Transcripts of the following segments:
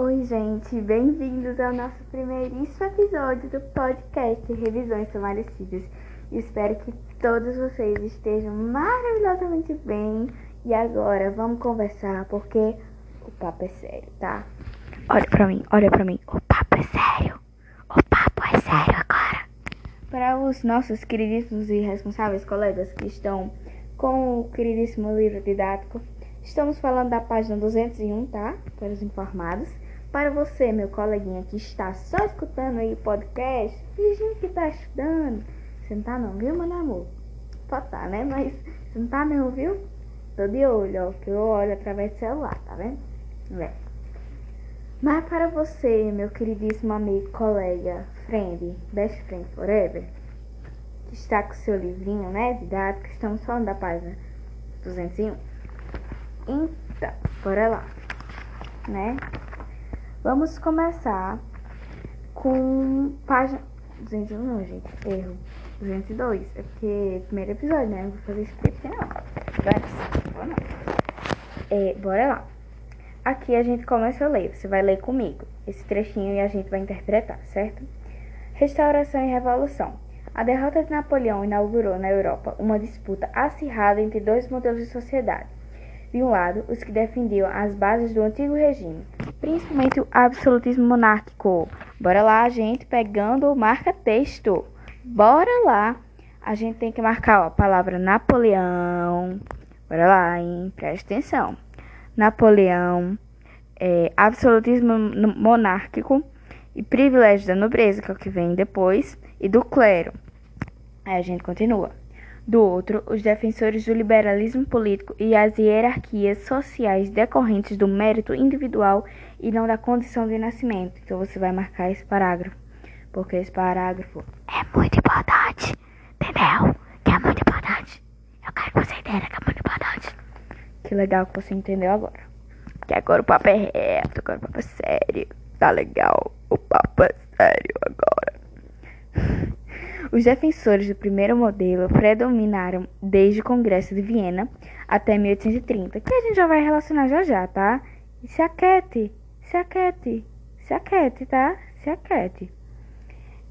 Oi, gente, bem-vindos ao nosso primeiríssimo episódio do podcast Revisões Sumarecidas. Espero que todos vocês estejam maravilhosamente bem. E agora vamos conversar porque o papo é sério, tá? Olha pra mim, olha pra mim. O papo é sério. O papo é sério agora. Para os nossos queridíssimos e responsáveis colegas que estão com o queridíssimo livro didático, estamos falando da página 201, tá? Para os informados. Para você, meu coleguinha que está só escutando aí o podcast, fingindo que tá estudando. Você não tá não, viu, meu amor? Pode tá, né? Mas você não tá não, viu? Tô de olho, ó, que eu olho através do celular, tá vendo? É. Mas para você, meu queridíssimo amigo, colega, friend, best friend forever, que está com seu livrinho, né, didático, estamos falando da página 201. Então, bora lá, né? Vamos começar com página 201, não, gente, erro. 202, é porque primeiro episódio, né? Não vou fazer script não. Vai, é, bora lá. Aqui a gente começa a ler. Você vai ler comigo esse trechinho e a gente vai interpretar, certo? Restauração e Revolução. A derrota de Napoleão inaugurou na Europa uma disputa acirrada entre dois modelos de sociedade. De um lado, os que defendiam as bases do antigo regime, principalmente o absolutismo monárquico. Bora lá, gente, pegando o marca-texto. Bora lá. A gente tem que marcar ó, a palavra Napoleão. Bora lá, hein? Presta atenção. Napoleão, é, absolutismo monárquico e privilégio da nobreza, que é o que vem depois, e do clero. Aí a gente continua. Do outro, os defensores do liberalismo político e as hierarquias sociais decorrentes do mérito individual e não da condição de nascimento. Então você vai marcar esse parágrafo, porque esse parágrafo é muito importante, entendeu? Que é muito importante. Eu quero que você entenda que é muito importante. Que legal que você entendeu agora. Que agora o papo é reto, agora o papo é sério. Tá legal, o papo é sério agora. Os defensores do primeiro modelo predominaram desde o Congresso de Viena até 1830, que a gente já vai relacionar já já, tá? se aquete, se aquete, se aquete, tá? Se aquete.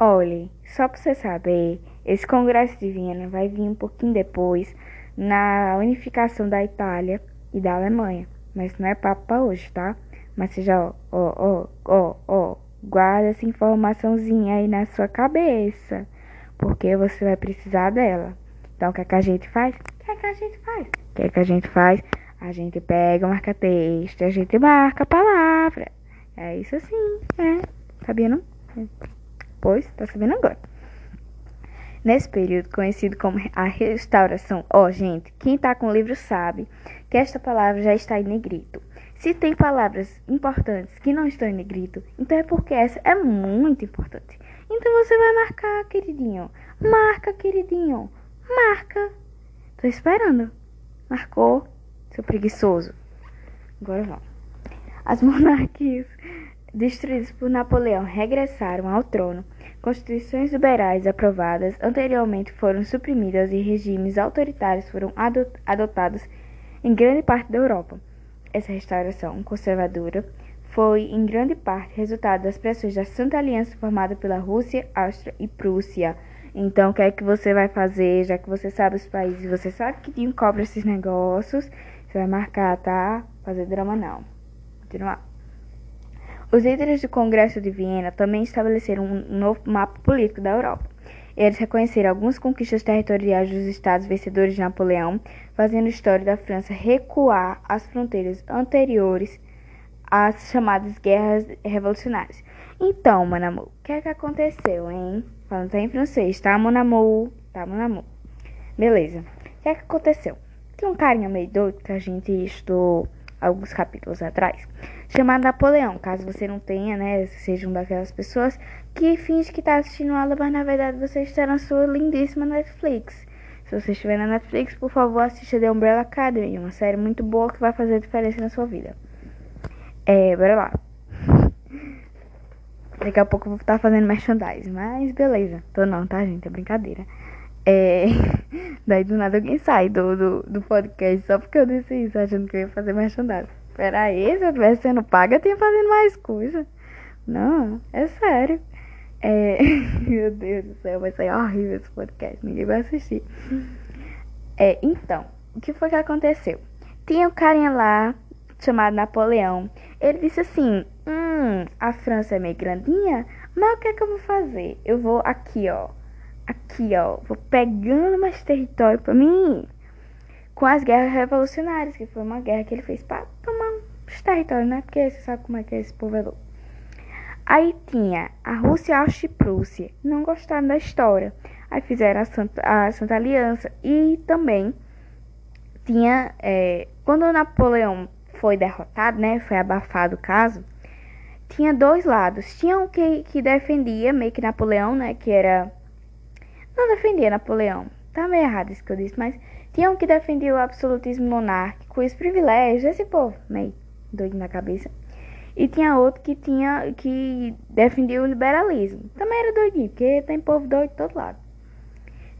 Olhe, só para você saber, esse Congresso de Viena vai vir um pouquinho depois, na unificação da Itália e da Alemanha. Mas não é papo pra hoje, tá? Mas já, ó, ó, ó, ó, guarda essa informaçãozinha aí na sua cabeça porque você vai precisar dela. Então, o que, é que a gente faz? O que, é que a gente faz? O que, é que a gente faz? A gente pega o marca-texto, a gente marca a palavra. É isso assim, é. Sabia não? Pois, tá sabendo agora. Nesse período conhecido como a restauração, ó oh, gente, quem tá com o livro sabe que esta palavra já está em negrito. Se tem palavras importantes que não estão em negrito, então é porque essa é muito importante. Então você vai marcar, queridinho. Marca, queridinho. Marca. Tô esperando. Marcou, seu preguiçoso. Agora vamos. As monarquias destruídas por Napoleão regressaram ao trono. Constituições liberais aprovadas anteriormente foram suprimidas e regimes autoritários foram adotados em grande parte da Europa. Essa restauração conservadora foi em grande parte resultado das pressões da Santa Aliança formada pela Rússia, Áustria e Prússia. Então, o que é que você vai fazer, já que você sabe os países, você sabe que Dinho cobra esses negócios, você vai marcar, tá? Fazer drama não. Continuar. Os líderes do Congresso de Viena também estabeleceram um novo mapa político da Europa. Eles reconheceram algumas conquistas territoriais dos estados vencedores de Napoleão, fazendo a história da França recuar às fronteiras anteriores as chamadas guerras revolucionárias. Então, mon o que é que aconteceu, hein? Falando em francês, tá, mon? Tá, mon. Beleza. O que é que aconteceu? Tem um carinha meio doido que a gente estudou alguns capítulos atrás, chamado Napoleão. Caso você não tenha, né, seja uma daquelas pessoas que finge que tá assistindo aula, mas na verdade você está na sua lindíssima Netflix. Se você estiver na Netflix, por favor, assista The Umbrella Academy, uma série muito boa que vai fazer diferença na sua vida. É, bora lá. Daqui a pouco eu vou estar fazendo merchandising, mas beleza. Tô não, tá, gente? É brincadeira. É... Daí do nada alguém sai do, do, do podcast só porque eu disse isso, achando que eu ia fazer merchandising. Peraí, se eu estivesse sendo paga, eu tinha fazendo mais coisa. Não, é sério. É... Meu Deus do céu, vai sair horrível esse podcast, ninguém vai assistir. É, então, o que foi que aconteceu? Tinha um carinha lá, chamado Napoleão. Ele disse assim: Hum, a França é meio grandinha, mas o que é que eu vou fazer? Eu vou aqui, ó. Aqui, ó. Vou pegando mais território pra mim. Com as guerras revolucionárias, que foi uma guerra que ele fez pra tomar os territórios, né? Porque você sabe como é que é esse povo é louco. Aí tinha a Rússia e a Áustria-Prússia. Não gostaram da história. Aí fizeram a Santa, a Santa Aliança. E também tinha. É, quando Napoleão foi derrotado, né? Foi abafado o caso tinha dois lados. Tinha um que, que defendia meio que Napoleão, né? Que era. Não defendia Napoleão. Tá meio errado isso que eu disse, mas tinha um que defendia o absolutismo monárquico os privilégios desse povo, meio doido na cabeça. E tinha outro que tinha que defendia o liberalismo. Também era doidinho, porque tem povo doido de todo lado.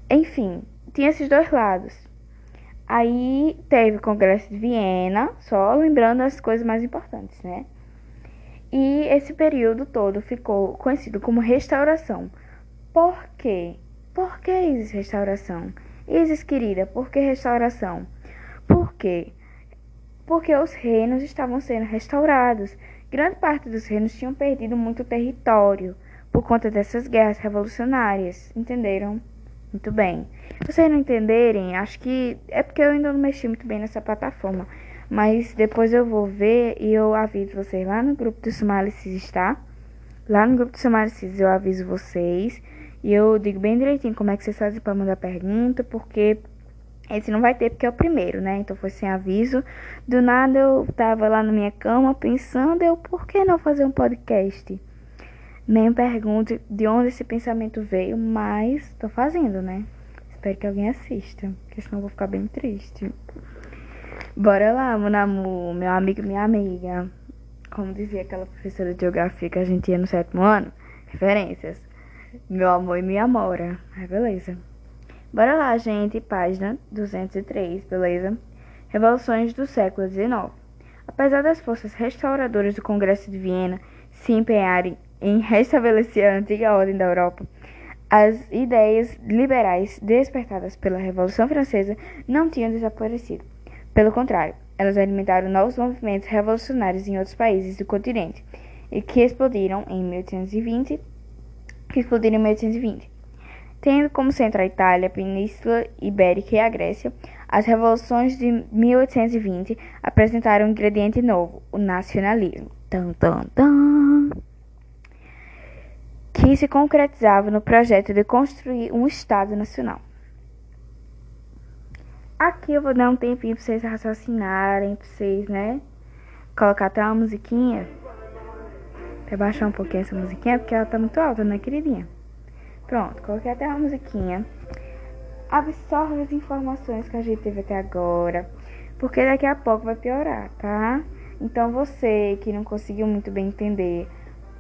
Enfim, tinha esses dois lados. Aí teve o Congresso de Viena, só lembrando as coisas mais importantes, né? E esse período todo ficou conhecido como restauração. Por quê? Por que Isis restauração? Isis querida, por que restauração? Por quê? Porque os reinos estavam sendo restaurados. Grande parte dos reinos tinham perdido muito território por conta dessas guerras revolucionárias. Entenderam? Muito bem. Se vocês não entenderem, acho que é porque eu ainda não mexi muito bem nessa plataforma. Mas depois eu vou ver e eu aviso vocês lá no grupo do Somalicis, tá? Lá no grupo do Somalicis eu aviso vocês. E eu digo bem direitinho como é que vocês fazem para mandar pergunta, porque esse não vai ter porque é o primeiro, né? Então foi sem aviso. Do nada eu tava lá na minha cama pensando, eu por que não fazer um podcast? Nem pergunto de onde esse pensamento veio, mas tô fazendo, né? Espero que alguém assista, porque senão eu vou ficar bem triste. Bora lá, meu meu amigo minha amiga. Como dizia aquela professora de geografia que a gente ia no sétimo ano. Referências. Meu amor e minha amora. Ah, beleza. Bora lá, gente. Página 203, beleza? Revoluções do século XIX. Apesar das forças restauradoras do Congresso de Viena se empenharem em restabelecer a antiga ordem da Europa, as ideias liberais despertadas pela Revolução Francesa não tinham desaparecido. Pelo contrário, elas alimentaram novos movimentos revolucionários em outros países do continente e que explodiram em 1820, que explodiram em 1820. Tendo como centro a Itália, a Península Ibérica e a Grécia, as revoluções de 1820 apresentaram um ingrediente novo, o nacionalismo. Tum, tum, tum, que se concretizava no projeto de construir um Estado nacional. Aqui eu vou dar um tempinho pra vocês raciocinarem, pra vocês, né? Colocar até uma musiquinha. Pra baixar um pouquinho essa musiquinha, porque ela tá muito alta, né, queridinha? Pronto, coloquei até uma musiquinha. Absorve as informações que a gente teve até agora, porque daqui a pouco vai piorar, tá? Então você que não conseguiu muito bem entender,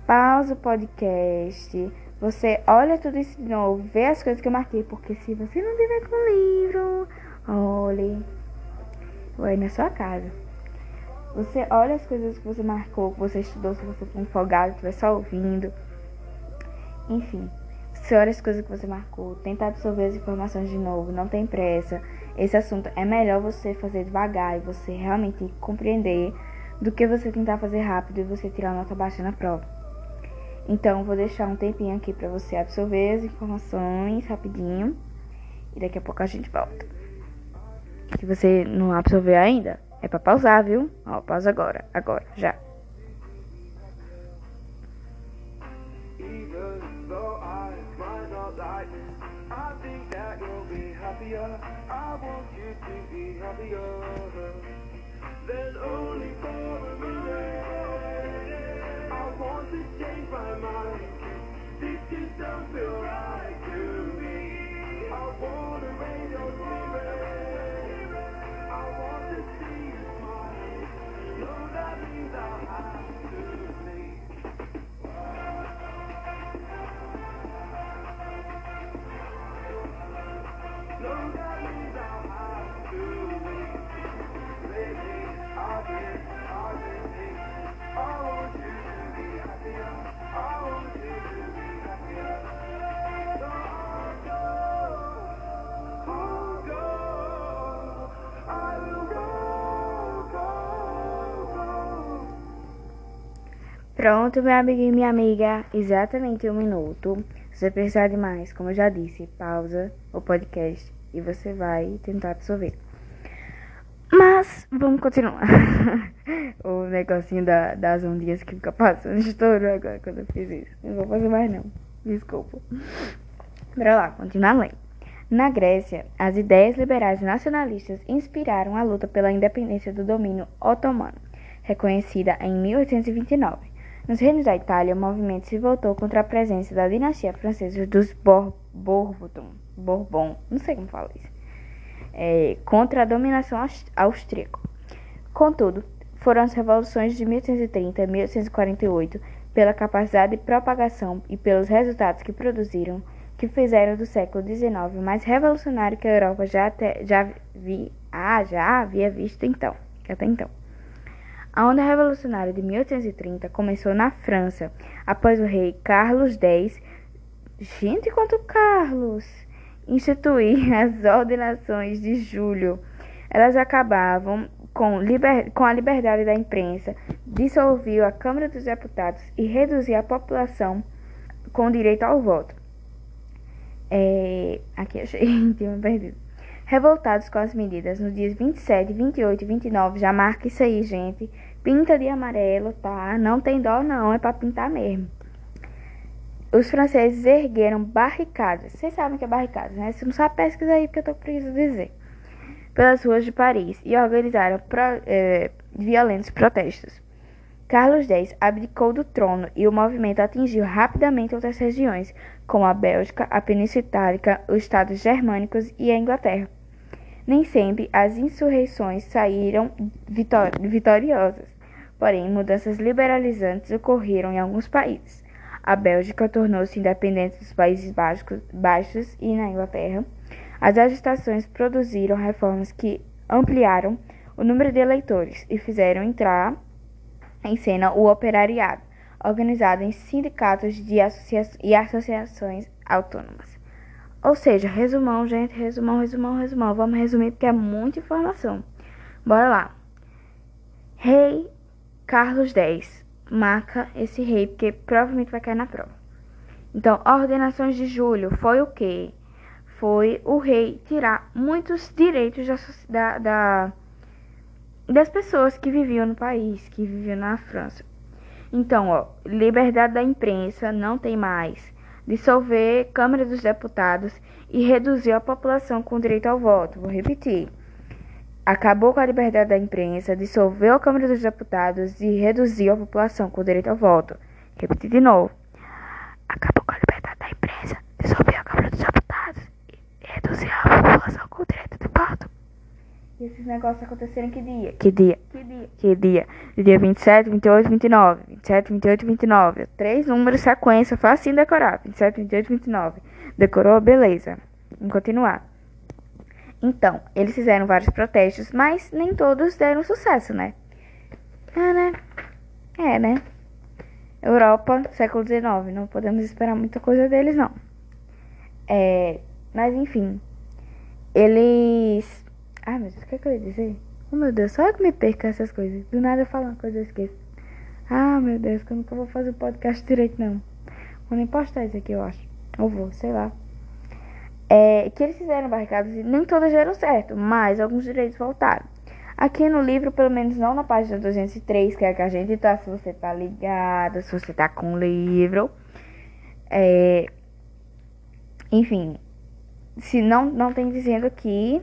pausa o podcast. Você olha tudo isso de novo, vê as coisas que eu marquei, porque se você não tiver com o livro Olhe. Vai na sua casa. Você olha as coisas que você marcou, que você estudou, se você for empolgado, estiver só ouvindo. Enfim, você olha as coisas que você marcou, tenta absorver as informações de novo, não tem pressa. Esse assunto é melhor você fazer devagar e você realmente compreender do que você tentar fazer rápido e você tirar nota baixa na prova. Então, vou deixar um tempinho aqui para você absorver as informações rapidinho e daqui a pouco a gente volta que você não absorveu ainda, é pra pausar, viu? Ó, pausa agora, agora, já. by my Pronto, meu amigo e minha amiga, exatamente um minuto. Se você precisar de mais, como eu já disse, pausa o podcast e você vai tentar absorver. Mas vamos continuar. o negocinho da, das ondinhas que fica passando estourou agora quando eu fiz isso. Não vou fazer mais não. Desculpa. Bora lá, continuar lendo. Na Grécia, as ideias liberais nacionalistas inspiraram a luta pela independência do domínio otomano, reconhecida em 1829. Nos reinos da Itália, o movimento se voltou contra a presença da dinastia francesa dos Bor Bourbon, Bourbon, não sei como fala isso, é, contra a dominação austríaca. Contudo, foram as revoluções de 1830 e 1848, pela capacidade de propagação e pelos resultados que produziram, que fizeram do século XIX mais revolucionário que a Europa já, até, já, vi, ah, já havia visto então, até então. A onda revolucionária de 1830 começou na França, após o rei Carlos X. Gente, quanto Carlos! instituir as ordenações de julho. Elas acabavam com, liber, com a liberdade da imprensa, dissolviu a Câmara dos Deputados e reduziu a população com direito ao voto. É, aqui achei, tinha perdido. Revoltados com as medidas, nos dias 27, 28 e 29, já marca isso aí, gente. Pinta de amarelo, tá? Não tem dó, não, é pra pintar mesmo. Os franceses ergueram barricadas. Vocês sabem o que é barricadas, né? Se não sabe, pesquisa aí, porque eu tô precisando dizer. Pelas ruas de Paris e organizaram pro, é, violentos protestos. Carlos X abdicou do trono e o movimento atingiu rapidamente outras regiões, como a Bélgica, a Península Itálica, os Estados Germânicos e a Inglaterra. Nem sempre as insurreições saíram vitor vitoriosas, porém mudanças liberalizantes ocorreram em alguns países. A Bélgica tornou-se independente dos Países Baixos e na Inglaterra. As agitações produziram reformas que ampliaram o número de eleitores e fizeram entrar em cena o operariado, organizado em sindicatos e associações autônomas. Ou seja, resumão, gente, resumão, resumão, resumão. Vamos resumir porque é muita informação. Bora lá. Rei Carlos X marca esse rei, porque provavelmente vai cair na prova. Então, ordenações de julho foi o quê? Foi o rei tirar muitos direitos da, da das pessoas que viviam no país, que viviam na França. Então, ó, liberdade da imprensa não tem mais. Dissolver Câmara dos Deputados e reduzir a população com direito ao voto. Vou repetir. Acabou com a liberdade da imprensa, dissolveu a Câmara dos Deputados e reduziu a população com direito ao voto. Repetir de novo. Acabou com a liberdade da imprensa, dissolveu a Câmara dos Deputados e reduziu a população com direito. E esses negócios aconteceram que dia? Que dia? Que dia? Que dia? Dia 27, 28, 29. 27, 28, 29. Três números, sequência, facinho decorar. 27, 28, 29. Decorou? Beleza. Vamos continuar. Então, eles fizeram vários protestos, mas nem todos deram sucesso, né? É, né? É, né? Europa, século XIX. Não podemos esperar muita coisa deles, não. É, mas, enfim. Eles Ai, meu Deus, o que, é que eu ia dizer? Oh, meu Deus, só eu que me perco essas coisas. Do nada eu falo uma coisa e esqueço. Ah, meu Deus, que eu vou fazer o podcast direito, não. Vou nem postar isso aqui, eu acho. Ou vou, sei lá. É, que eles fizeram barricadas e nem todas deram certo, mas alguns direitos voltaram. Aqui no livro, pelo menos não na página 203, que é a que a gente tá, se você tá ligado, se você tá com o livro. É, enfim, se não, não tem dizendo aqui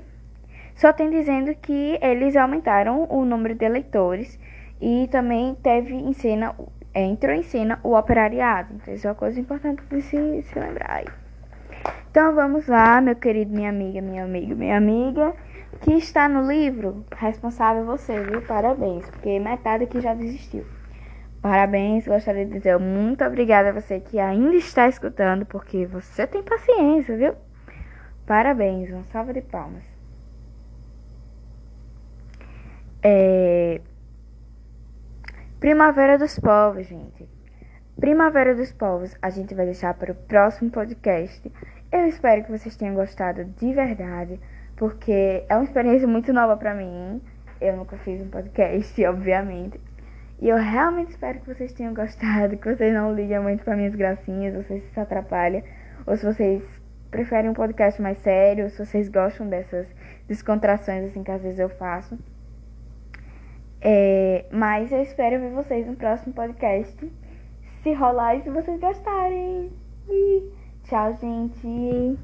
só tem dizendo que eles aumentaram o número de eleitores e também teve em cena, é, entrou em cena o operariado. Então, isso é uma coisa importante para se, se lembrar aí. Então vamos lá, meu querido, minha amiga, minha amiga, minha amiga, que está no livro, responsável você, viu? Parabéns, porque metade aqui já desistiu. Parabéns, gostaria de dizer muito obrigada a você que ainda está escutando, porque você tem paciência, viu? Parabéns, uma salva de palmas. É... Primavera dos Povos, gente. Primavera dos Povos a gente vai deixar para o próximo podcast. Eu espero que vocês tenham gostado de verdade, porque é uma experiência muito nova para mim. Eu nunca fiz um podcast, obviamente. E eu realmente espero que vocês tenham gostado, que vocês não liguem muito para minhas gracinhas, ou vocês se atrapalha, ou se vocês preferem um podcast mais sério, se vocês gostam dessas descontrações assim que às vezes eu faço. É, mas eu espero ver vocês no próximo podcast. Se rolar e se vocês gostarem. E tchau, gente.